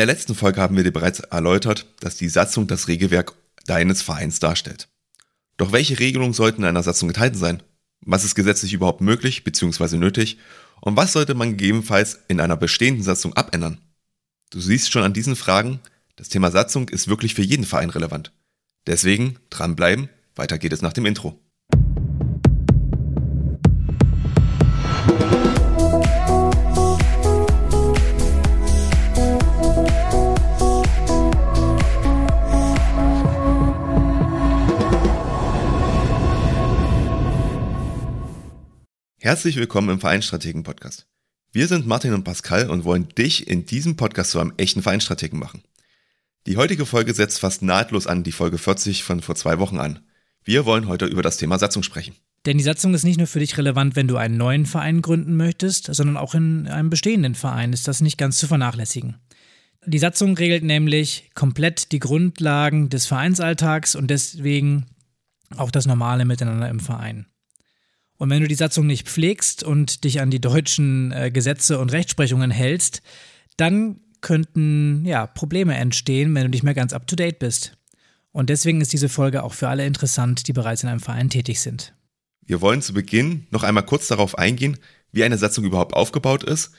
der letzten Folge haben wir dir bereits erläutert, dass die Satzung das Regelwerk deines Vereins darstellt. Doch welche Regelungen sollten in einer Satzung enthalten sein? Was ist gesetzlich überhaupt möglich bzw. nötig? Und was sollte man gegebenenfalls in einer bestehenden Satzung abändern? Du siehst schon an diesen Fragen, das Thema Satzung ist wirklich für jeden Verein relevant. Deswegen dranbleiben, weiter geht es nach dem Intro. Herzlich willkommen im Vereinsstrategen Podcast. Wir sind Martin und Pascal und wollen dich in diesem Podcast zu einem echten Vereinsstrategen machen. Die heutige Folge setzt fast nahtlos an die Folge 40 von vor zwei Wochen an. Wir wollen heute über das Thema Satzung sprechen. Denn die Satzung ist nicht nur für dich relevant, wenn du einen neuen Verein gründen möchtest, sondern auch in einem bestehenden Verein ist das nicht ganz zu vernachlässigen. Die Satzung regelt nämlich komplett die Grundlagen des Vereinsalltags und deswegen auch das normale Miteinander im Verein. Und wenn du die Satzung nicht pflegst und dich an die deutschen äh, Gesetze und Rechtsprechungen hältst, dann könnten ja Probleme entstehen, wenn du nicht mehr ganz up to date bist. Und deswegen ist diese Folge auch für alle interessant, die bereits in einem Verein tätig sind. Wir wollen zu Beginn noch einmal kurz darauf eingehen, wie eine Satzung überhaupt aufgebaut ist,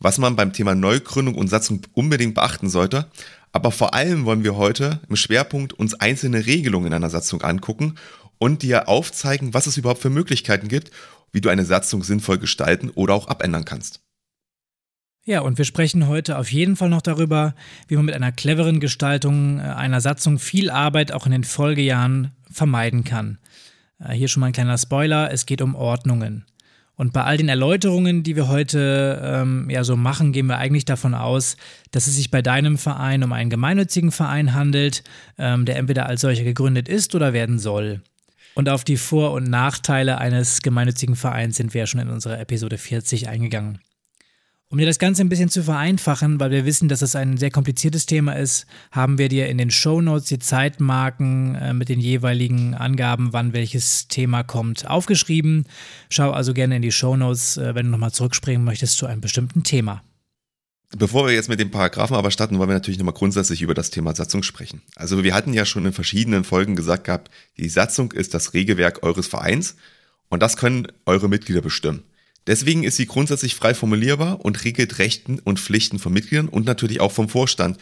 was man beim Thema Neugründung und Satzung unbedingt beachten sollte. Aber vor allem wollen wir heute im Schwerpunkt uns einzelne Regelungen in einer Satzung angucken und dir aufzeigen, was es überhaupt für Möglichkeiten gibt, wie du eine Satzung sinnvoll gestalten oder auch abändern kannst. Ja, und wir sprechen heute auf jeden Fall noch darüber, wie man mit einer cleveren Gestaltung äh, einer Satzung viel Arbeit auch in den Folgejahren vermeiden kann. Äh, hier schon mal ein kleiner Spoiler, es geht um Ordnungen. Und bei all den Erläuterungen, die wir heute ähm, ja so machen, gehen wir eigentlich davon aus, dass es sich bei deinem Verein um einen gemeinnützigen Verein handelt, ähm, der entweder als solcher gegründet ist oder werden soll. Und auf die Vor- und Nachteile eines gemeinnützigen Vereins sind wir ja schon in unserer Episode 40 eingegangen. Um dir das Ganze ein bisschen zu vereinfachen, weil wir wissen, dass es ein sehr kompliziertes Thema ist, haben wir dir in den Show Notes die Zeitmarken äh, mit den jeweiligen Angaben, wann welches Thema kommt, aufgeschrieben. Schau also gerne in die Show Notes, äh, wenn du nochmal zurückspringen möchtest zu einem bestimmten Thema. Bevor wir jetzt mit den Paragraphen aber starten, wollen wir natürlich nochmal grundsätzlich über das Thema Satzung sprechen. Also wir hatten ja schon in verschiedenen Folgen gesagt gehabt, die Satzung ist das Regelwerk eures Vereins und das können eure Mitglieder bestimmen. Deswegen ist sie grundsätzlich frei formulierbar und regelt Rechten und Pflichten von Mitgliedern und natürlich auch vom Vorstand.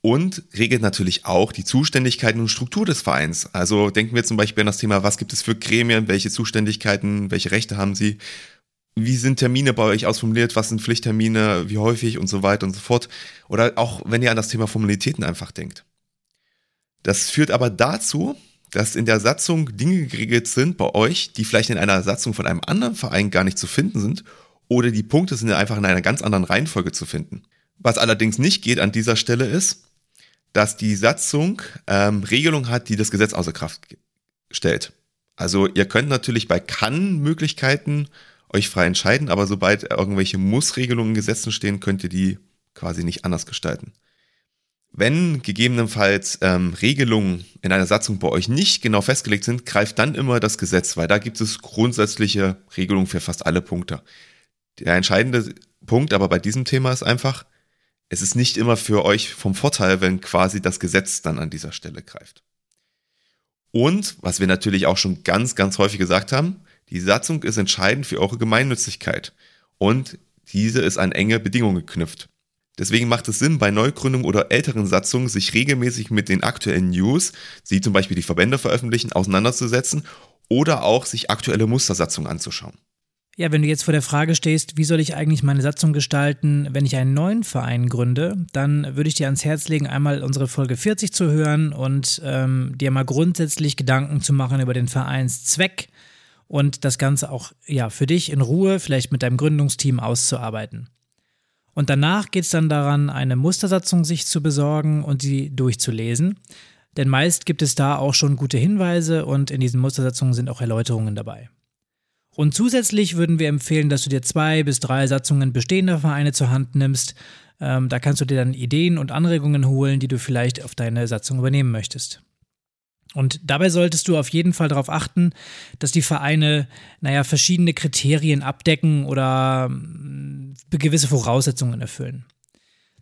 Und regelt natürlich auch die Zuständigkeiten und Struktur des Vereins. Also denken wir zum Beispiel an das Thema, was gibt es für Gremien, welche Zuständigkeiten, welche Rechte haben sie, wie sind Termine bei euch ausformuliert, was sind Pflichttermine, wie häufig und so weiter und so fort. Oder auch wenn ihr an das Thema Formalitäten einfach denkt. Das führt aber dazu, dass in der Satzung Dinge geregelt sind bei euch, die vielleicht in einer Satzung von einem anderen Verein gar nicht zu finden sind, oder die Punkte sind einfach in einer ganz anderen Reihenfolge zu finden. Was allerdings nicht geht an dieser Stelle ist, dass die Satzung ähm, Regelungen hat, die das Gesetz außer Kraft stellt. Also ihr könnt natürlich bei Kann-Möglichkeiten euch frei entscheiden, aber sobald irgendwelche Muss-Regelungen in Gesetzen stehen, könnt ihr die quasi nicht anders gestalten. Wenn gegebenenfalls ähm, Regelungen in einer Satzung bei euch nicht genau festgelegt sind, greift dann immer das Gesetz, weil da gibt es grundsätzliche Regelungen für fast alle Punkte. Der entscheidende Punkt aber bei diesem Thema ist einfach, es ist nicht immer für euch vom Vorteil, wenn quasi das Gesetz dann an dieser Stelle greift. Und, was wir natürlich auch schon ganz, ganz häufig gesagt haben, die Satzung ist entscheidend für eure Gemeinnützigkeit und diese ist an enge Bedingungen geknüpft. Deswegen macht es Sinn, bei Neugründungen oder älteren Satzungen sich regelmäßig mit den aktuellen News, die zum Beispiel die Verbände veröffentlichen, auseinanderzusetzen oder auch sich aktuelle Mustersatzungen anzuschauen. Ja, wenn du jetzt vor der Frage stehst, wie soll ich eigentlich meine Satzung gestalten, wenn ich einen neuen Verein gründe, dann würde ich dir ans Herz legen, einmal unsere Folge 40 zu hören und ähm, dir mal grundsätzlich Gedanken zu machen über den Vereinszweck und das Ganze auch ja, für dich in Ruhe, vielleicht mit deinem Gründungsteam auszuarbeiten. Und danach geht es dann daran, eine Mustersatzung sich zu besorgen und sie durchzulesen. Denn meist gibt es da auch schon gute Hinweise und in diesen Mustersatzungen sind auch Erläuterungen dabei. Und zusätzlich würden wir empfehlen, dass du dir zwei bis drei Satzungen bestehender Vereine zur Hand nimmst. Ähm, da kannst du dir dann Ideen und Anregungen holen, die du vielleicht auf deine Satzung übernehmen möchtest. Und dabei solltest du auf jeden Fall darauf achten, dass die Vereine, naja, verschiedene Kriterien abdecken oder mm, gewisse Voraussetzungen erfüllen.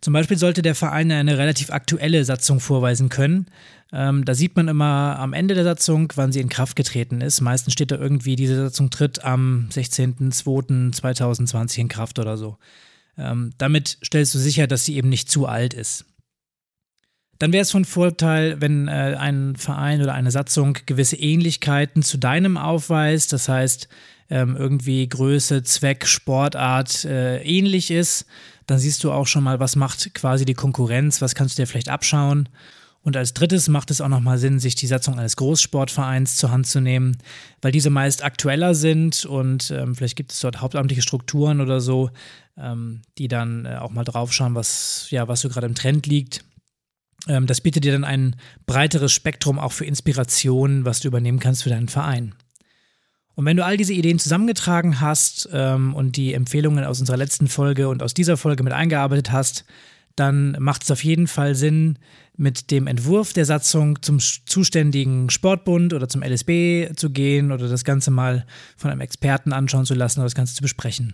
Zum Beispiel sollte der Verein eine relativ aktuelle Satzung vorweisen können. Ähm, da sieht man immer am Ende der Satzung, wann sie in Kraft getreten ist. Meistens steht da irgendwie, diese Satzung tritt am 16.02.2020 in Kraft oder so. Ähm, damit stellst du sicher, dass sie eben nicht zu alt ist. Dann wäre es von Vorteil, wenn äh, ein Verein oder eine Satzung gewisse Ähnlichkeiten zu deinem aufweist, das heißt ähm, irgendwie Größe, Zweck, Sportart äh, ähnlich ist. Dann siehst du auch schon mal, was macht quasi die Konkurrenz, was kannst du dir vielleicht abschauen. Und als drittes macht es auch nochmal Sinn, sich die Satzung eines Großsportvereins zur Hand zu nehmen, weil diese meist aktueller sind und ähm, vielleicht gibt es dort hauptamtliche Strukturen oder so, ähm, die dann äh, auch mal draufschauen, was, ja, was so gerade im Trend liegt. Ähm, das bietet dir dann ein breiteres Spektrum auch für Inspiration, was du übernehmen kannst für deinen Verein. Und wenn du all diese Ideen zusammengetragen hast ähm, und die Empfehlungen aus unserer letzten Folge und aus dieser Folge mit eingearbeitet hast, dann macht es auf jeden Fall Sinn, mit dem Entwurf der Satzung zum zuständigen Sportbund oder zum LSB zu gehen oder das Ganze mal von einem Experten anschauen zu lassen oder das Ganze zu besprechen.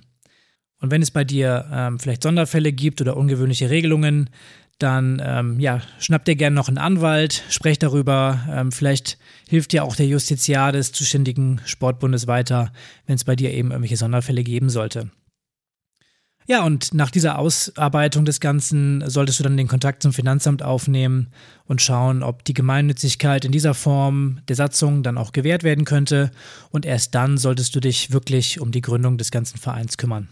Und wenn es bei dir ähm, vielleicht Sonderfälle gibt oder ungewöhnliche Regelungen, dann ähm, ja, schnapp dir gerne noch einen Anwalt, sprech darüber. Ähm, vielleicht hilft dir auch der Justiziar des zuständigen Sportbundes weiter, wenn es bei dir eben irgendwelche Sonderfälle geben sollte. Ja, und nach dieser Ausarbeitung des Ganzen solltest du dann den Kontakt zum Finanzamt aufnehmen und schauen, ob die Gemeinnützigkeit in dieser Form der Satzung dann auch gewährt werden könnte. Und erst dann solltest du dich wirklich um die Gründung des ganzen Vereins kümmern.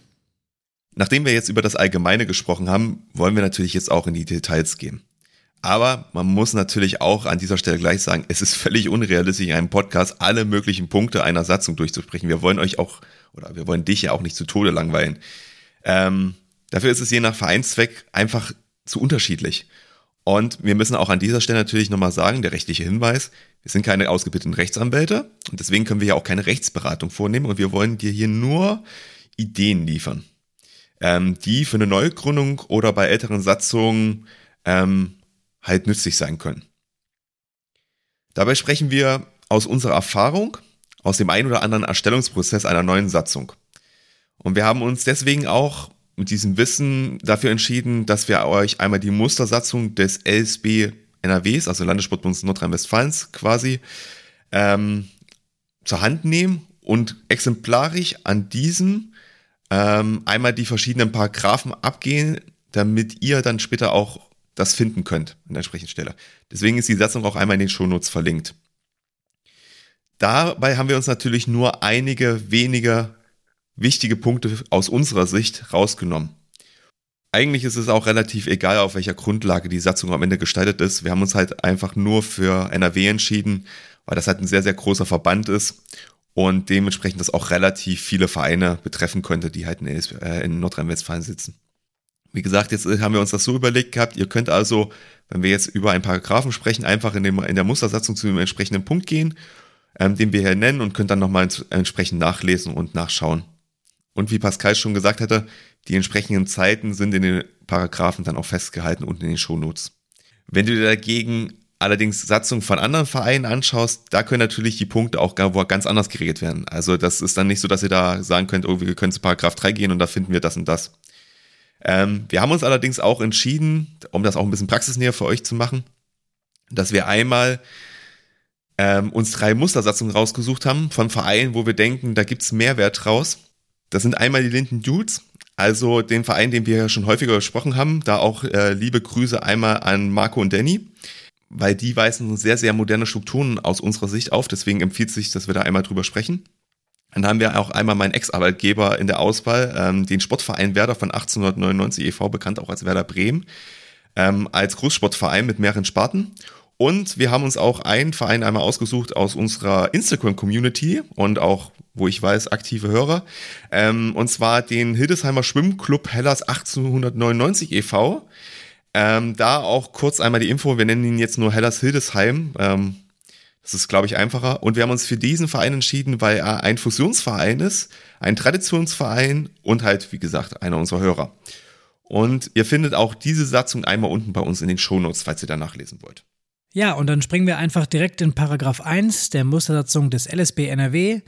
Nachdem wir jetzt über das Allgemeine gesprochen haben, wollen wir natürlich jetzt auch in die Details gehen. Aber man muss natürlich auch an dieser Stelle gleich sagen, es ist völlig unrealistisch, in einem Podcast alle möglichen Punkte einer Satzung durchzusprechen. Wir wollen euch auch, oder wir wollen dich ja auch nicht zu Tode langweilen. Ähm, dafür ist es je nach Vereinszweck einfach zu unterschiedlich. Und wir müssen auch an dieser Stelle natürlich nochmal sagen, der rechtliche Hinweis, wir sind keine ausgebildeten Rechtsanwälte und deswegen können wir ja auch keine Rechtsberatung vornehmen und wir wollen dir hier nur Ideen liefern ähm, die für eine Neugründung oder bei älteren Satzungen ähm, halt nützlich sein können. Dabei sprechen wir aus unserer Erfahrung, aus dem ein oder anderen Erstellungsprozess einer neuen Satzung. Und wir haben uns deswegen auch mit diesem Wissen dafür entschieden, dass wir euch einmal die Mustersatzung des LSB NRWs, also Landessportbundes Nordrhein-Westfalens quasi, ähm, zur Hand nehmen und exemplarisch an diesem ähm, einmal die verschiedenen Paragraphen abgehen, damit ihr dann später auch das finden könnt an der entsprechenden Stelle. Deswegen ist die Satzung auch einmal in den Shownotes verlinkt. Dabei haben wir uns natürlich nur einige wenige wichtige Punkte aus unserer Sicht rausgenommen. Eigentlich ist es auch relativ egal, auf welcher Grundlage die Satzung am Ende gestaltet ist. Wir haben uns halt einfach nur für NRW entschieden, weil das halt ein sehr, sehr großer Verband ist und dementsprechend das auch relativ viele Vereine betreffen könnte, die halt in, äh, in Nordrhein-Westfalen sitzen. Wie gesagt, jetzt haben wir uns das so überlegt gehabt, ihr könnt also, wenn wir jetzt über einen Paragraphen sprechen, einfach in, dem, in der Mustersatzung zu dem entsprechenden Punkt gehen, ähm, den wir hier nennen und könnt dann nochmal entsprechend nachlesen und nachschauen. Und wie Pascal schon gesagt hatte, die entsprechenden Zeiten sind in den Paragraphen dann auch festgehalten und in den Shownotes. Wenn du dagegen allerdings Satzungen von anderen Vereinen anschaust, da können natürlich die Punkte auch ganz anders geregelt werden. Also das ist dann nicht so, dass ihr da sagen könnt, oh, wir können zu Paragraph 3 gehen und da finden wir das und das. Ähm, wir haben uns allerdings auch entschieden, um das auch ein bisschen praxisnäher für euch zu machen, dass wir einmal ähm, uns drei Mustersatzungen rausgesucht haben von Vereinen, wo wir denken, da gibt's Mehrwert draus. Das sind einmal die Linden Dudes, also den Verein, den wir schon häufiger gesprochen haben. Da auch äh, liebe Grüße einmal an Marco und Danny weil die weisen sehr, sehr moderne Strukturen aus unserer Sicht auf. Deswegen empfiehlt sich, dass wir da einmal drüber sprechen. Dann haben wir auch einmal meinen Ex-Arbeitgeber in der Auswahl, ähm, den Sportverein Werder von 1899 e.V., bekannt auch als Werder Bremen, ähm, als Großsportverein mit mehreren Sparten. Und wir haben uns auch einen Verein einmal ausgesucht aus unserer Instagram-Community und auch, wo ich weiß, aktive Hörer. Ähm, und zwar den Hildesheimer Schwimmclub Hellas 1899 e.V., ähm, da auch kurz einmal die Info, wir nennen ihn jetzt nur Hellas Hildesheim. Ähm, das ist, glaube ich, einfacher. Und wir haben uns für diesen Verein entschieden, weil er ein Fusionsverein ist, ein Traditionsverein und halt, wie gesagt, einer unserer Hörer. Und ihr findet auch diese Satzung einmal unten bei uns in den Shownotes, falls ihr da nachlesen wollt. Ja, und dann springen wir einfach direkt in Paragraph 1 der Mustersatzung des LSB NRW.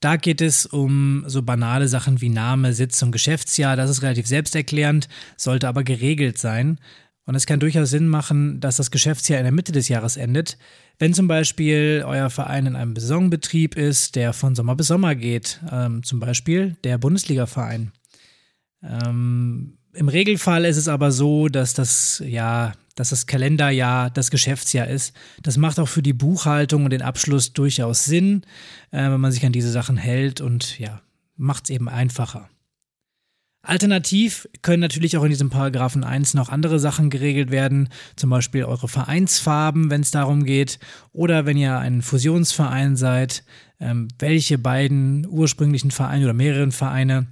Da geht es um so banale Sachen wie Name, Sitz und Geschäftsjahr. Das ist relativ selbsterklärend, sollte aber geregelt sein. Und es kann durchaus Sinn machen, dass das Geschäftsjahr in der Mitte des Jahres endet. Wenn zum Beispiel euer Verein in einem Saisonbetrieb ist, der von Sommer bis Sommer geht, ähm, zum Beispiel der Bundesligaverein. Ähm, Im Regelfall ist es aber so, dass das ja, dass das Kalenderjahr das Geschäftsjahr ist. Das macht auch für die Buchhaltung und den Abschluss durchaus Sinn, äh, wenn man sich an diese Sachen hält und ja, macht es eben einfacher. Alternativ können natürlich auch in diesem Paragraphen 1 noch andere Sachen geregelt werden, zum Beispiel eure Vereinsfarben, wenn es darum geht, oder wenn ihr ein Fusionsverein seid, ähm, welche beiden ursprünglichen Vereine oder mehreren Vereine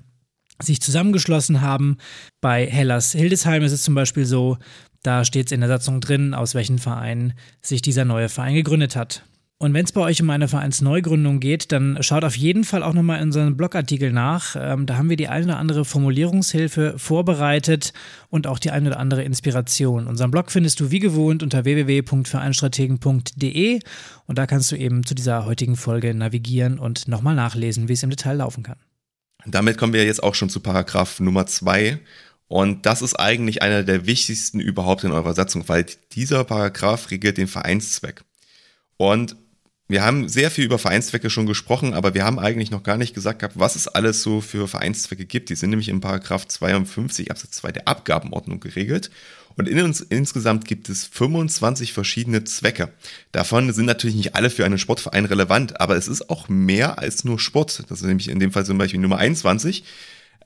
sich zusammengeschlossen haben. Bei Hellas Hildesheim ist es zum Beispiel so, da steht es in der Satzung drin, aus welchen Vereinen sich dieser neue Verein gegründet hat. Und wenn es bei euch um eine Vereinsneugründung geht, dann schaut auf jeden Fall auch nochmal in unseren Blogartikel nach. Ähm, da haben wir die eine oder andere Formulierungshilfe vorbereitet und auch die eine oder andere Inspiration. Unseren Blog findest du wie gewohnt unter www.vereinstrategen.de und da kannst du eben zu dieser heutigen Folge navigieren und nochmal nachlesen, wie es im Detail laufen kann. Damit kommen wir jetzt auch schon zu Paragraph Nummer zwei. Und das ist eigentlich einer der wichtigsten überhaupt in eurer Satzung, weil dieser Paragraph regelt den Vereinszweck. Und wir haben sehr viel über Vereinszwecke schon gesprochen, aber wir haben eigentlich noch gar nicht gesagt gehabt, was es alles so für Vereinszwecke gibt. Die sind nämlich im Paragraph 52 Absatz 2 der Abgabenordnung geregelt. Und in uns, insgesamt gibt es 25 verschiedene Zwecke. Davon sind natürlich nicht alle für einen Sportverein relevant, aber es ist auch mehr als nur Sport. Das ist nämlich in dem Fall zum Beispiel Nummer 21.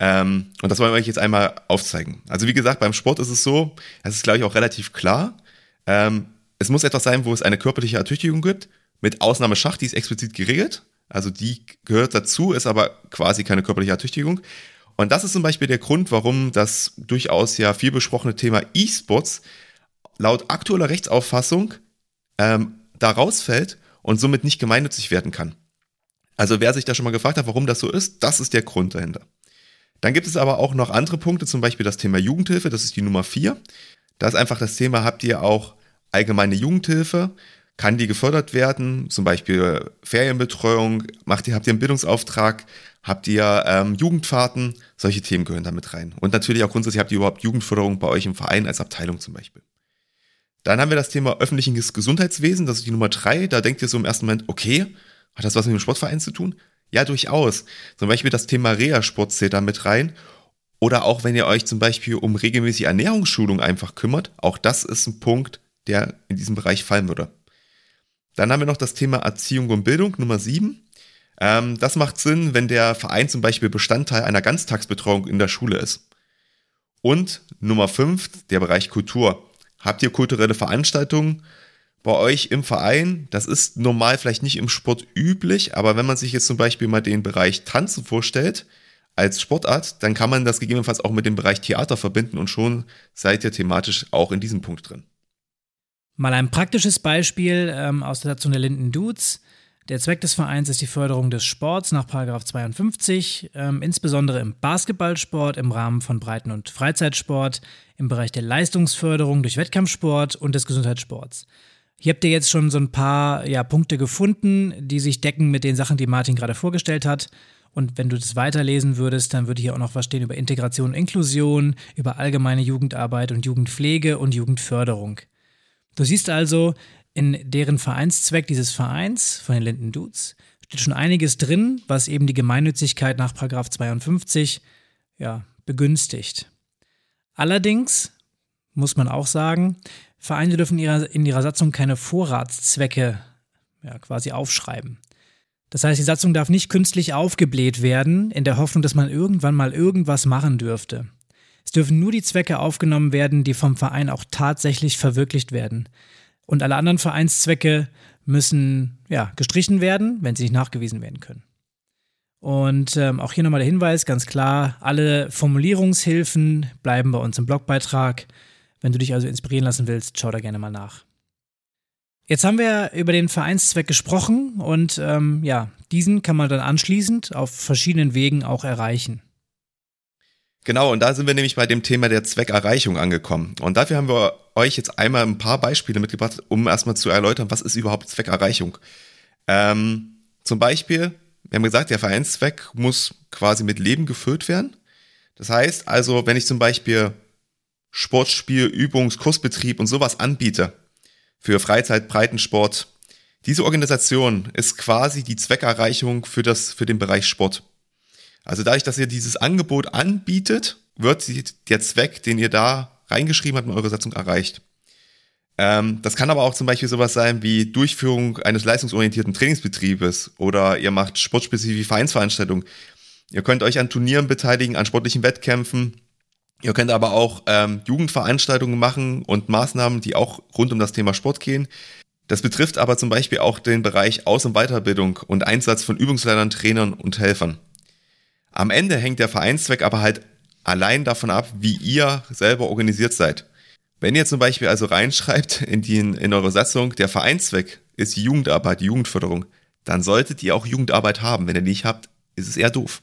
Ähm, und das wollen wir euch jetzt einmal aufzeigen. Also wie gesagt, beim Sport ist es so, das ist glaube ich auch relativ klar. Ähm, es muss etwas sein, wo es eine körperliche Ertüchtigung gibt mit Ausnahme Schach, die ist explizit geregelt. Also die gehört dazu, ist aber quasi keine körperliche Ertüchtigung. Und das ist zum Beispiel der Grund, warum das durchaus ja viel besprochene Thema E-Sports laut aktueller Rechtsauffassung ähm, da rausfällt und somit nicht gemeinnützig werden kann. Also wer sich da schon mal gefragt hat, warum das so ist, das ist der Grund dahinter. Dann gibt es aber auch noch andere Punkte, zum Beispiel das Thema Jugendhilfe, das ist die Nummer vier. Da ist einfach das Thema, habt ihr auch allgemeine Jugendhilfe, kann die gefördert werden, zum Beispiel Ferienbetreuung, macht ihr, habt ihr einen Bildungsauftrag, habt ihr ähm, Jugendfahrten, solche Themen gehören damit rein. Und natürlich auch grundsätzlich habt ihr überhaupt Jugendförderung bei euch im Verein als Abteilung zum Beispiel. Dann haben wir das Thema öffentliches Gesundheitswesen, das ist die Nummer drei. Da denkt ihr so im ersten Moment, okay, hat das was mit dem Sportverein zu tun? Ja, durchaus. Zum Beispiel das Thema Reha-Sport zählt da mit rein. Oder auch wenn ihr euch zum Beispiel um regelmäßige Ernährungsschulung einfach kümmert, auch das ist ein Punkt, der in diesem Bereich fallen würde. Dann haben wir noch das Thema Erziehung und Bildung, Nummer 7. Ähm, das macht Sinn, wenn der Verein zum Beispiel Bestandteil einer Ganztagsbetreuung in der Schule ist. Und Nummer 5, der Bereich Kultur. Habt ihr kulturelle Veranstaltungen bei euch im Verein? Das ist normal vielleicht nicht im Sport üblich, aber wenn man sich jetzt zum Beispiel mal den Bereich Tanzen vorstellt, als Sportart, dann kann man das gegebenenfalls auch mit dem Bereich Theater verbinden und schon seid ihr thematisch auch in diesem Punkt drin. Mal ein praktisches Beispiel ähm, aus der Satzung der Linden Dudes. Der Zweck des Vereins ist die Förderung des Sports nach 52, ähm, insbesondere im Basketballsport, im Rahmen von Breiten- und Freizeitsport, im Bereich der Leistungsförderung durch Wettkampfsport und des Gesundheitssports. Hier habt ihr jetzt schon so ein paar ja, Punkte gefunden, die sich decken mit den Sachen, die Martin gerade vorgestellt hat. Und wenn du das weiterlesen würdest, dann würde hier auch noch was stehen über Integration und Inklusion, über allgemeine Jugendarbeit und Jugendpflege und Jugendförderung. Du siehst also, in deren Vereinszweck dieses Vereins von den Linden Dudes steht schon einiges drin, was eben die Gemeinnützigkeit nach 52 ja, begünstigt. Allerdings muss man auch sagen, Vereine dürfen in ihrer, Satzung keine Vorratszwecke ja, quasi aufschreiben. Das heißt, die Satzung darf nicht künstlich aufgebläht werden, in der Hoffnung, dass man irgendwann mal irgendwas machen dürfte. Es dürfen nur die Zwecke aufgenommen werden, die vom Verein auch tatsächlich verwirklicht werden. Und alle anderen Vereinszwecke müssen ja, gestrichen werden, wenn sie nicht nachgewiesen werden können. Und ähm, auch hier nochmal der Hinweis, ganz klar, alle Formulierungshilfen bleiben bei uns im Blogbeitrag. Wenn du dich also inspirieren lassen willst, schau da gerne mal nach. Jetzt haben wir über den Vereinszweck gesprochen und ähm, ja, diesen kann man dann anschließend auf verschiedenen Wegen auch erreichen. Genau, und da sind wir nämlich bei dem Thema der Zweckerreichung angekommen. Und dafür haben wir euch jetzt einmal ein paar Beispiele mitgebracht, um erstmal zu erläutern, was ist überhaupt Zweckerreichung. Ähm, zum Beispiel, wir haben gesagt, der Vereinszweck muss quasi mit Leben gefüllt werden. Das heißt also, wenn ich zum Beispiel Sportspiel, Übungs-, Kursbetrieb und sowas anbiete für Freizeit, Breitensport, diese Organisation ist quasi die Zweckerreichung für, das, für den Bereich Sport. Also dadurch, dass ihr dieses Angebot anbietet, wird der Zweck, den ihr da reingeschrieben habt in eure Satzung, erreicht. Ähm, das kann aber auch zum Beispiel sowas sein wie Durchführung eines leistungsorientierten Trainingsbetriebes oder ihr macht sportspezifische Vereinsveranstaltungen. Ihr könnt euch an Turnieren beteiligen, an sportlichen Wettkämpfen. Ihr könnt aber auch ähm, Jugendveranstaltungen machen und Maßnahmen, die auch rund um das Thema Sport gehen. Das betrifft aber zum Beispiel auch den Bereich Aus- und Weiterbildung und Einsatz von Übungsleitern, Trainern und Helfern. Am Ende hängt der Vereinszweck aber halt allein davon ab, wie ihr selber organisiert seid. Wenn ihr zum Beispiel also reinschreibt in, die, in eure Satzung, der Vereinszweck ist die Jugendarbeit, die Jugendförderung, dann solltet ihr auch Jugendarbeit haben. Wenn ihr nicht habt, ist es eher doof.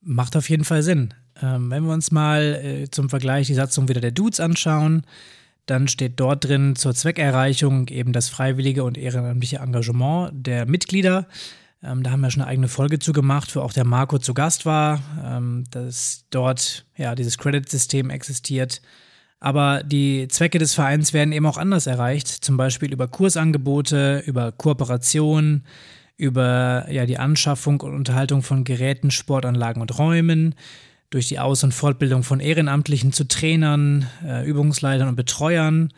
Macht auf jeden Fall Sinn. Ähm, wenn wir uns mal äh, zum Vergleich die Satzung wieder der Dudes anschauen, dann steht dort drin zur Zweckerreichung eben das freiwillige und ehrenamtliche Engagement der Mitglieder. Ähm, da haben wir schon eine eigene Folge zu gemacht, wo auch der Marco zu Gast war, ähm, dass dort ja dieses Credit-System existiert. Aber die Zwecke des Vereins werden eben auch anders erreicht, zum Beispiel über Kursangebote, über Kooperation, über ja, die Anschaffung und Unterhaltung von Geräten, Sportanlagen und Räumen, durch die Aus- und Fortbildung von Ehrenamtlichen zu Trainern, äh, Übungsleitern und Betreuern,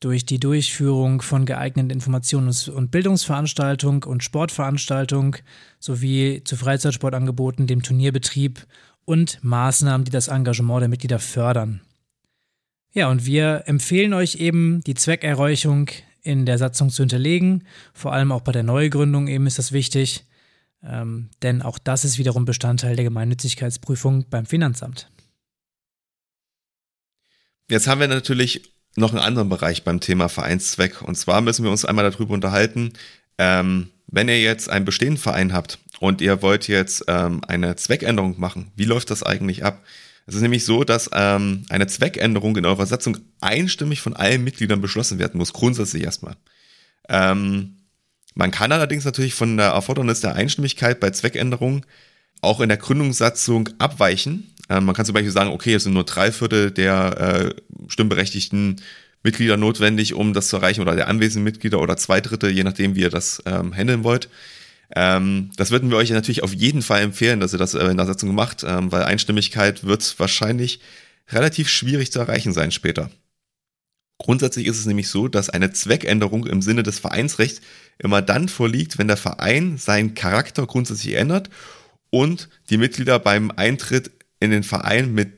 durch die Durchführung von geeigneten Informations- und Bildungsveranstaltungen und Sportveranstaltungen sowie zu Freizeitsportangeboten, dem Turnierbetrieb und Maßnahmen, die das Engagement der Mitglieder fördern. Ja, und wir empfehlen euch eben, die Zweckerreichung in der Satzung zu hinterlegen. Vor allem auch bei der Neugründung eben ist das wichtig. Ähm, denn auch das ist wiederum Bestandteil der Gemeinnützigkeitsprüfung beim Finanzamt. Jetzt haben wir natürlich noch einen anderen Bereich beim Thema Vereinszweck. Und zwar müssen wir uns einmal darüber unterhalten, ähm, wenn ihr jetzt einen bestehenden Verein habt und ihr wollt jetzt ähm, eine Zweckänderung machen, wie läuft das eigentlich ab? Es ist nämlich so, dass ähm, eine Zweckänderung in eurer Satzung einstimmig von allen Mitgliedern beschlossen werden muss, grundsätzlich erstmal. Ähm, man kann allerdings natürlich von der Erfordernis der Einstimmigkeit bei Zweckänderungen auch in der Gründungssatzung abweichen. Ähm, man kann zum Beispiel sagen, okay, es sind nur drei Viertel der äh, stimmberechtigten Mitglieder notwendig, um das zu erreichen, oder der anwesenden Mitglieder oder zwei Drittel, je nachdem, wie ihr das ähm, handeln wollt. Ähm, das würden wir euch natürlich auf jeden Fall empfehlen, dass ihr das äh, in der Satzung macht, ähm, weil Einstimmigkeit wird wahrscheinlich relativ schwierig zu erreichen sein später. Grundsätzlich ist es nämlich so, dass eine Zweckänderung im Sinne des Vereinsrechts immer dann vorliegt, wenn der Verein seinen Charakter grundsätzlich ändert und die Mitglieder beim Eintritt in den Verein mit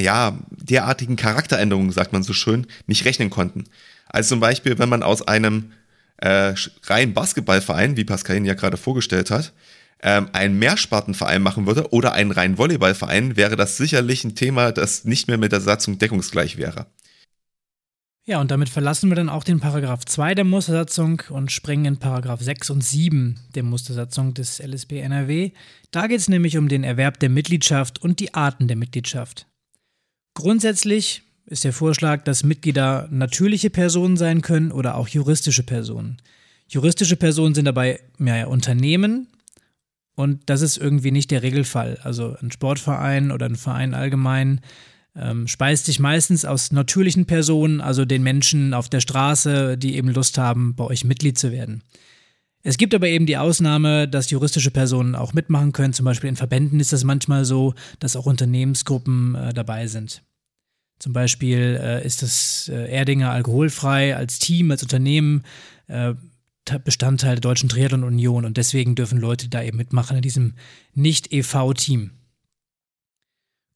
ja, derartigen Charakteränderungen, sagt man so schön, nicht rechnen konnten. Also zum Beispiel, wenn man aus einem äh, rein Basketballverein, wie Pascal ihn ja gerade vorgestellt hat, ähm, einen Mehrspartenverein machen würde oder einen rein Volleyballverein, wäre das sicherlich ein Thema, das nicht mehr mit der Satzung deckungsgleich wäre. Ja, und damit verlassen wir dann auch den Paragraph 2 der Mustersatzung und springen in Paragraph 6 und 7 der Mustersatzung des LSB NRW. Da geht es nämlich um den Erwerb der Mitgliedschaft und die Arten der Mitgliedschaft. Grundsätzlich ist der Vorschlag, dass Mitglieder natürliche Personen sein können oder auch juristische Personen. Juristische Personen sind dabei ja, Unternehmen und das ist irgendwie nicht der Regelfall. Also ein Sportverein oder ein Verein allgemein ähm, speist sich meistens aus natürlichen Personen, also den Menschen auf der Straße, die eben Lust haben, bei euch Mitglied zu werden. Es gibt aber eben die Ausnahme, dass juristische Personen auch mitmachen können. Zum Beispiel in Verbänden ist das manchmal so, dass auch Unternehmensgruppen äh, dabei sind. Zum Beispiel äh, ist das äh, Erdinger alkoholfrei als Team, als Unternehmen äh, Bestandteil der Deutschen Triathlon Union und deswegen dürfen Leute da eben mitmachen in diesem Nicht-EV-Team.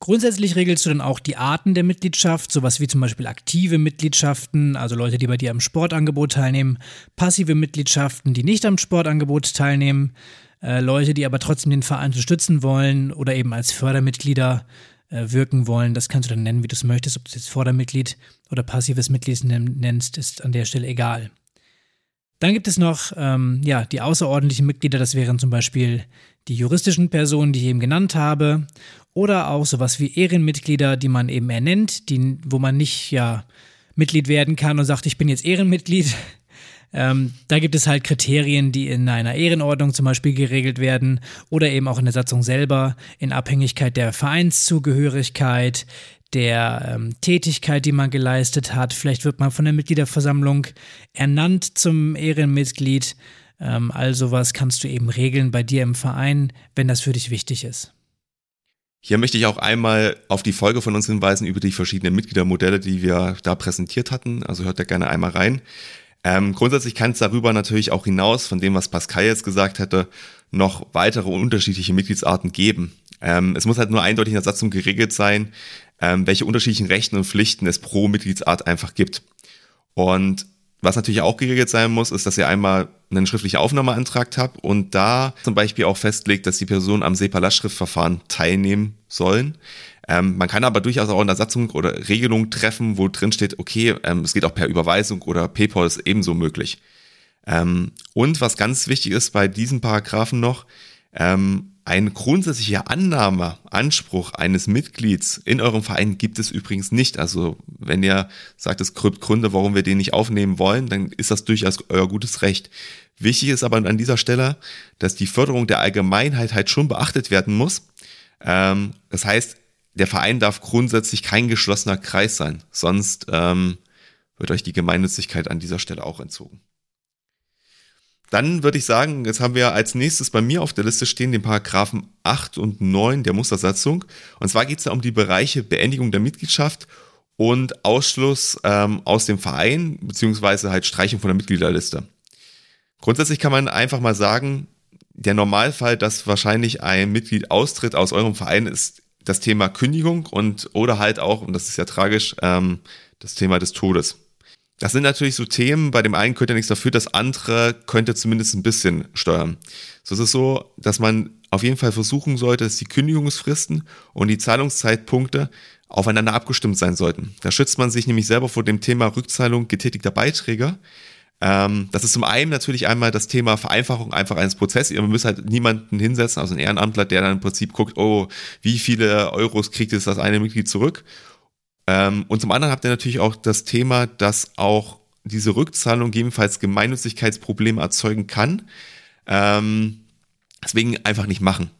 Grundsätzlich regelst du dann auch die Arten der Mitgliedschaft, sowas wie zum Beispiel aktive Mitgliedschaften, also Leute, die bei dir am Sportangebot teilnehmen, passive Mitgliedschaften, die nicht am Sportangebot teilnehmen, äh, Leute, die aber trotzdem den Verein unterstützen wollen oder eben als Fördermitglieder äh, wirken wollen. Das kannst du dann nennen, wie du es möchtest. Ob du es jetzt Fördermitglied oder passives Mitglied nennst, ist an der Stelle egal. Dann gibt es noch ähm, ja, die außerordentlichen Mitglieder, das wären zum Beispiel die juristischen Personen, die ich eben genannt habe, oder auch sowas wie Ehrenmitglieder, die man eben ernennt, die, wo man nicht ja Mitglied werden kann und sagt, ich bin jetzt Ehrenmitglied. Ähm, da gibt es halt Kriterien, die in einer Ehrenordnung zum Beispiel geregelt werden. Oder eben auch in der Satzung selber in Abhängigkeit der Vereinszugehörigkeit, der ähm, Tätigkeit, die man geleistet hat. Vielleicht wird man von der Mitgliederversammlung ernannt zum Ehrenmitglied. Ähm, all sowas kannst du eben regeln bei dir im Verein, wenn das für dich wichtig ist. Hier möchte ich auch einmal auf die Folge von uns hinweisen über die verschiedenen Mitgliedermodelle, die wir da präsentiert hatten. Also hört da gerne einmal rein. Ähm, grundsätzlich kann es darüber natürlich auch hinaus, von dem, was Pascal jetzt gesagt hätte, noch weitere unterschiedliche Mitgliedsarten geben. Ähm, es muss halt nur eindeutig in der Satzung geregelt sein, ähm, welche unterschiedlichen Rechten und Pflichten es pro Mitgliedsart einfach gibt. Und was natürlich auch geregelt sein muss, ist, dass ihr einmal einen schriftlichen Aufnahmeantrag habt und da zum Beispiel auch festlegt, dass die Personen am SEPA-Lastschriftverfahren teilnehmen sollen. Ähm, man kann aber durchaus auch eine Satzung oder Regelung treffen, wo drin steht, okay, ähm, es geht auch per Überweisung oder PayPal ist ebenso möglich. Ähm, und was ganz wichtig ist bei diesen Paragraphen noch, ähm, ein grundsätzlicher Annahmeanspruch eines Mitglieds in eurem Verein gibt es übrigens nicht. Also wenn ihr sagt, es gibt Gründe, warum wir den nicht aufnehmen wollen, dann ist das durchaus euer gutes Recht. Wichtig ist aber an dieser Stelle, dass die Förderung der Allgemeinheit halt schon beachtet werden muss. Ähm, das heißt, der Verein darf grundsätzlich kein geschlossener Kreis sein, sonst ähm, wird euch die Gemeinnützigkeit an dieser Stelle auch entzogen. Dann würde ich sagen, jetzt haben wir als nächstes bei mir auf der Liste stehen den Paragraphen 8 und 9 der Mustersatzung. Und zwar geht es da um die Bereiche Beendigung der Mitgliedschaft und Ausschluss ähm, aus dem Verein, beziehungsweise halt Streichung von der Mitgliederliste. Grundsätzlich kann man einfach mal sagen, der Normalfall, dass wahrscheinlich ein Mitglied austritt aus eurem Verein, ist das Thema Kündigung und oder halt auch, und das ist ja tragisch, ähm, das Thema des Todes. Das sind natürlich so Themen, bei dem einen könnte nichts dafür, das andere könnte zumindest ein bisschen steuern. So ist es so, dass man auf jeden Fall versuchen sollte, dass die Kündigungsfristen und die Zahlungszeitpunkte aufeinander abgestimmt sein sollten. Da schützt man sich nämlich selber vor dem Thema Rückzahlung getätigter Beiträge. Ähm, das ist zum einen natürlich einmal das Thema Vereinfachung einfach eines Prozesses. Ihr müsst halt niemanden hinsetzen, also ein Ehrenamtler, der dann im Prinzip guckt, oh, wie viele Euros kriegt jetzt das eine Mitglied zurück ähm, und zum anderen habt ihr natürlich auch das Thema, dass auch diese Rückzahlung gegebenenfalls Gemeinnützigkeitsprobleme erzeugen kann. Ähm, deswegen einfach nicht machen.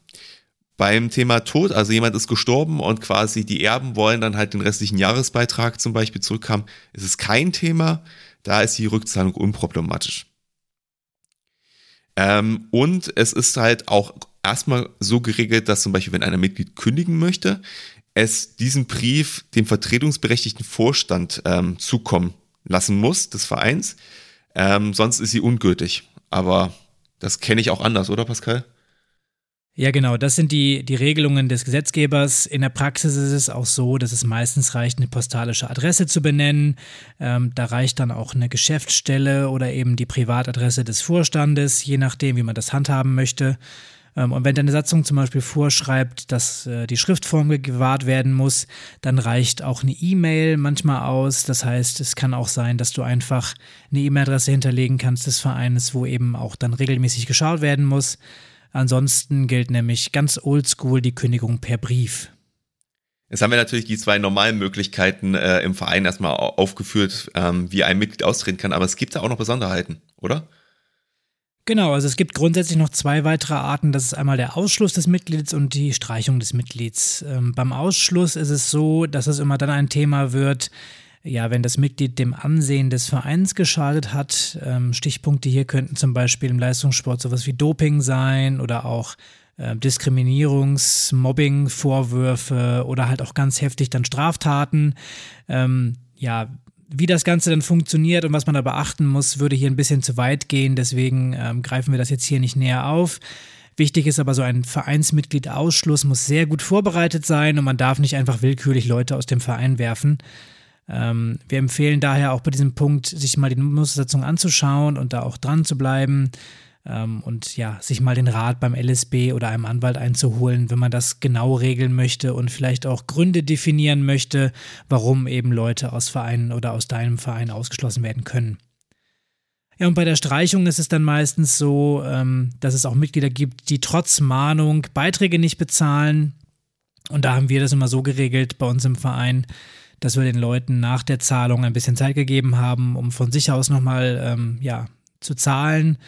Beim Thema Tod, also jemand ist gestorben und quasi die Erben wollen dann halt den restlichen Jahresbeitrag zum Beispiel zurückhaben, ist es kein Thema. Da ist die Rückzahlung unproblematisch. Ähm, und es ist halt auch erstmal so geregelt, dass zum Beispiel, wenn einer Mitglied kündigen möchte, es diesen Brief dem vertretungsberechtigten Vorstand ähm, zukommen lassen muss des Vereins. Ähm, sonst ist sie ungültig. Aber das kenne ich auch anders, oder Pascal? Ja, genau. Das sind die, die Regelungen des Gesetzgebers. In der Praxis ist es auch so, dass es meistens reicht, eine postalische Adresse zu benennen. Ähm, da reicht dann auch eine Geschäftsstelle oder eben die Privatadresse des Vorstandes, je nachdem, wie man das handhaben möchte. Ähm, und wenn deine Satzung zum Beispiel vorschreibt, dass äh, die Schriftform gewahrt werden muss, dann reicht auch eine E-Mail manchmal aus. Das heißt, es kann auch sein, dass du einfach eine E-Mail-Adresse hinterlegen kannst des Vereins, wo eben auch dann regelmäßig geschaut werden muss. Ansonsten gilt nämlich ganz oldschool die Kündigung per Brief. Jetzt haben wir natürlich die zwei normalen Möglichkeiten äh, im Verein erstmal aufgeführt, ähm, wie ein Mitglied austreten kann, aber es gibt da auch noch Besonderheiten, oder? Genau, also es gibt grundsätzlich noch zwei weitere Arten. Das ist einmal der Ausschluss des Mitglieds und die Streichung des Mitglieds. Ähm, beim Ausschluss ist es so, dass es immer dann ein Thema wird, ja, wenn das Mitglied dem Ansehen des Vereins geschadet hat. Ähm, Stichpunkte hier könnten zum Beispiel im Leistungssport sowas wie Doping sein oder auch äh, Diskriminierungs-, Mobbing-Vorwürfe oder halt auch ganz heftig dann Straftaten. Ähm, ja, wie das Ganze dann funktioniert und was man da beachten muss, würde hier ein bisschen zu weit gehen. Deswegen ähm, greifen wir das jetzt hier nicht näher auf. Wichtig ist aber so ein Vereinsmitglied-Ausschluss muss sehr gut vorbereitet sein und man darf nicht einfach willkürlich Leute aus dem Verein werfen. Ähm, wir empfehlen daher auch bei diesem Punkt, sich mal die Mustersatzung anzuschauen und da auch dran zu bleiben ähm, und ja, sich mal den Rat beim LSB oder einem Anwalt einzuholen, wenn man das genau regeln möchte und vielleicht auch Gründe definieren möchte, warum eben Leute aus Vereinen oder aus deinem Verein ausgeschlossen werden können. Ja, und bei der Streichung ist es dann meistens so, ähm, dass es auch Mitglieder gibt, die trotz Mahnung Beiträge nicht bezahlen. Und da haben wir das immer so geregelt bei uns im Verein, dass wir den Leuten nach der Zahlung ein bisschen Zeit gegeben haben, um von sich aus nochmal ähm, ja, zu zahlen.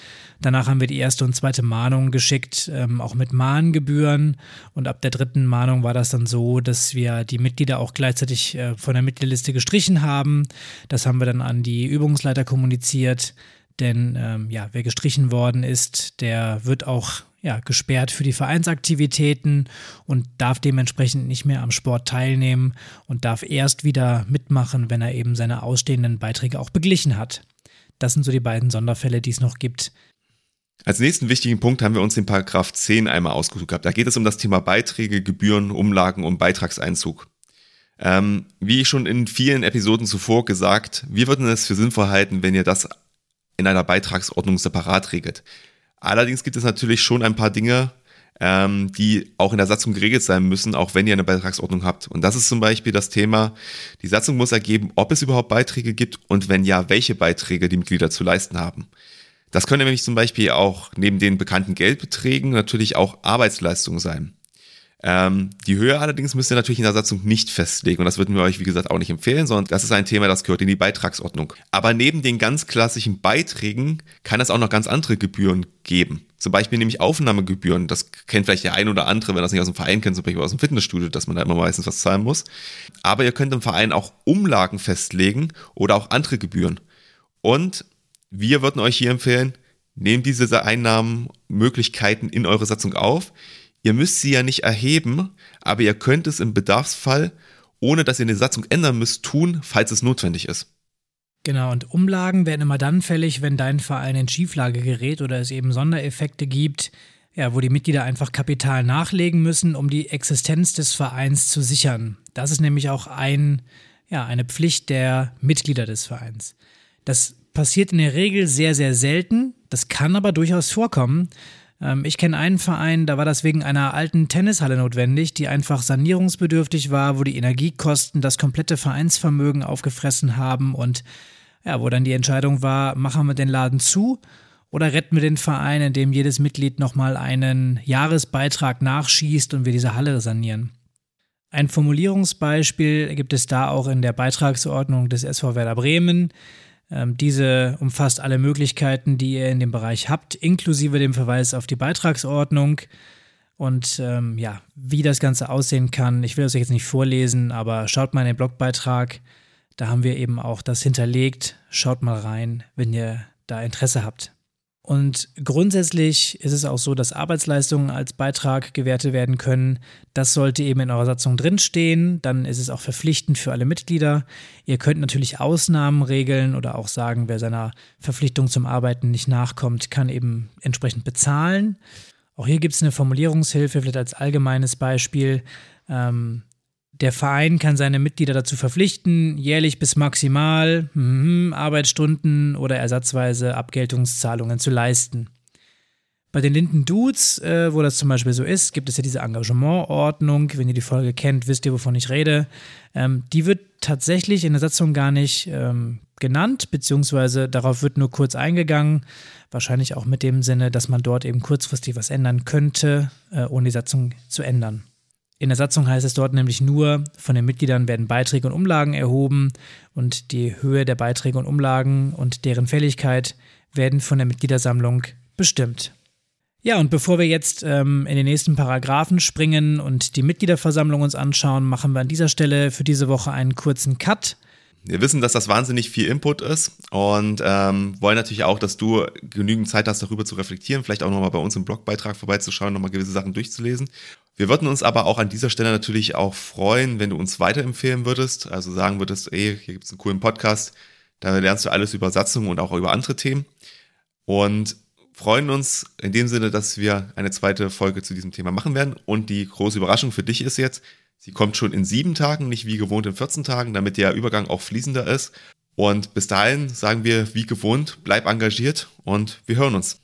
Danach haben wir die erste und zweite Mahnung geschickt, ähm, auch mit Mahngebühren. Und ab der dritten Mahnung war das dann so, dass wir die Mitglieder auch gleichzeitig äh, von der Mitgliederliste gestrichen haben. Das haben wir dann an die Übungsleiter kommuniziert. Denn ähm, ja, wer gestrichen worden ist, der wird auch ja, gesperrt für die Vereinsaktivitäten und darf dementsprechend nicht mehr am Sport teilnehmen und darf erst wieder mitmachen, wenn er eben seine ausstehenden Beiträge auch beglichen hat. Das sind so die beiden Sonderfälle, die es noch gibt. Als nächsten wichtigen Punkt haben wir uns den Paragraph 10 einmal ausgesucht gehabt. Da geht es um das Thema Beiträge, Gebühren, Umlagen und Beitragseinzug. Ähm, wie schon in vielen Episoden zuvor gesagt, wir würden es für sinnvoll halten, wenn ihr das in einer Beitragsordnung separat regelt. Allerdings gibt es natürlich schon ein paar Dinge, ähm, die auch in der Satzung geregelt sein müssen, auch wenn ihr eine Beitragsordnung habt. Und das ist zum Beispiel das Thema, die Satzung muss ergeben, ob es überhaupt Beiträge gibt und wenn ja, welche Beiträge die Mitglieder zu leisten haben. Das können nämlich zum Beispiel auch neben den bekannten Geldbeträgen natürlich auch Arbeitsleistungen sein. Ähm, die Höhe allerdings müsst ihr natürlich in der Satzung nicht festlegen und das würden wir euch, wie gesagt, auch nicht empfehlen, sondern das ist ein Thema, das gehört in die Beitragsordnung. Aber neben den ganz klassischen Beiträgen kann es auch noch ganz andere Gebühren geben. Zum Beispiel nämlich Aufnahmegebühren. Das kennt vielleicht der ein oder andere, wenn das nicht aus dem Verein kennt, zum Beispiel aus dem Fitnessstudio, dass man da immer meistens was zahlen muss. Aber ihr könnt im Verein auch Umlagen festlegen oder auch andere Gebühren. Und wir würden euch hier empfehlen, nehmt diese Einnahmenmöglichkeiten in eure Satzung auf. Ihr müsst sie ja nicht erheben, aber ihr könnt es im Bedarfsfall, ohne dass ihr eine Satzung ändern müsst, tun, falls es notwendig ist. Genau, und Umlagen werden immer dann fällig, wenn dein Verein in Schieflage gerät oder es eben Sondereffekte gibt, ja, wo die Mitglieder einfach Kapital nachlegen müssen, um die Existenz des Vereins zu sichern. Das ist nämlich auch ein, ja, eine Pflicht der Mitglieder des Vereins. Das passiert in der Regel sehr, sehr selten. Das kann aber durchaus vorkommen. Ähm, ich kenne einen Verein, da war das wegen einer alten Tennishalle notwendig, die einfach sanierungsbedürftig war, wo die Energiekosten das komplette Vereinsvermögen aufgefressen haben und ja, wo dann die Entscheidung war, machen wir den Laden zu oder retten wir den Verein, indem jedes Mitglied nochmal einen Jahresbeitrag nachschießt und wir diese Halle sanieren. Ein Formulierungsbeispiel gibt es da auch in der Beitragsordnung des SV Werder Bremen. Ähm, diese umfasst alle Möglichkeiten, die ihr in dem Bereich habt, inklusive dem Verweis auf die Beitragsordnung. Und ähm, ja, wie das Ganze aussehen kann, ich will euch jetzt nicht vorlesen, aber schaut mal in den Blogbeitrag. Da haben wir eben auch das hinterlegt. Schaut mal rein, wenn ihr da Interesse habt. Und grundsätzlich ist es auch so, dass Arbeitsleistungen als Beitrag gewertet werden können. Das sollte eben in eurer Satzung drinstehen. Dann ist es auch verpflichtend für alle Mitglieder. Ihr könnt natürlich Ausnahmen regeln oder auch sagen, wer seiner Verpflichtung zum Arbeiten nicht nachkommt, kann eben entsprechend bezahlen. Auch hier gibt es eine Formulierungshilfe, vielleicht als allgemeines Beispiel. Ähm, der Verein kann seine Mitglieder dazu verpflichten, jährlich bis maximal mm, Arbeitsstunden oder ersatzweise Abgeltungszahlungen zu leisten. Bei den Linden Dudes, äh, wo das zum Beispiel so ist, gibt es ja diese Engagementordnung. Wenn ihr die Folge kennt, wisst ihr, wovon ich rede. Ähm, die wird tatsächlich in der Satzung gar nicht ähm, genannt, beziehungsweise darauf wird nur kurz eingegangen. Wahrscheinlich auch mit dem Sinne, dass man dort eben kurzfristig was ändern könnte, äh, ohne die Satzung zu ändern. In der Satzung heißt es dort nämlich nur, von den Mitgliedern werden Beiträge und Umlagen erhoben und die Höhe der Beiträge und Umlagen und deren Fälligkeit werden von der Mitgliedersammlung bestimmt. Ja, und bevor wir jetzt ähm, in den nächsten Paragraphen springen und die Mitgliederversammlung uns anschauen, machen wir an dieser Stelle für diese Woche einen kurzen Cut. Wir wissen, dass das wahnsinnig viel Input ist und ähm, wollen natürlich auch, dass du genügend Zeit hast, darüber zu reflektieren, vielleicht auch nochmal bei uns im Blogbeitrag vorbeizuschauen, nochmal gewisse Sachen durchzulesen. Wir würden uns aber auch an dieser Stelle natürlich auch freuen, wenn du uns weiterempfehlen würdest, also sagen würdest, ey, hier gibt es einen coolen Podcast, da lernst du alles über Satzungen und auch über andere Themen. Und freuen uns in dem Sinne, dass wir eine zweite Folge zu diesem Thema machen werden. Und die große Überraschung für dich ist jetzt, sie kommt schon in sieben Tagen, nicht wie gewohnt in 14 Tagen, damit der Übergang auch fließender ist. Und bis dahin sagen wir, wie gewohnt, bleib engagiert und wir hören uns.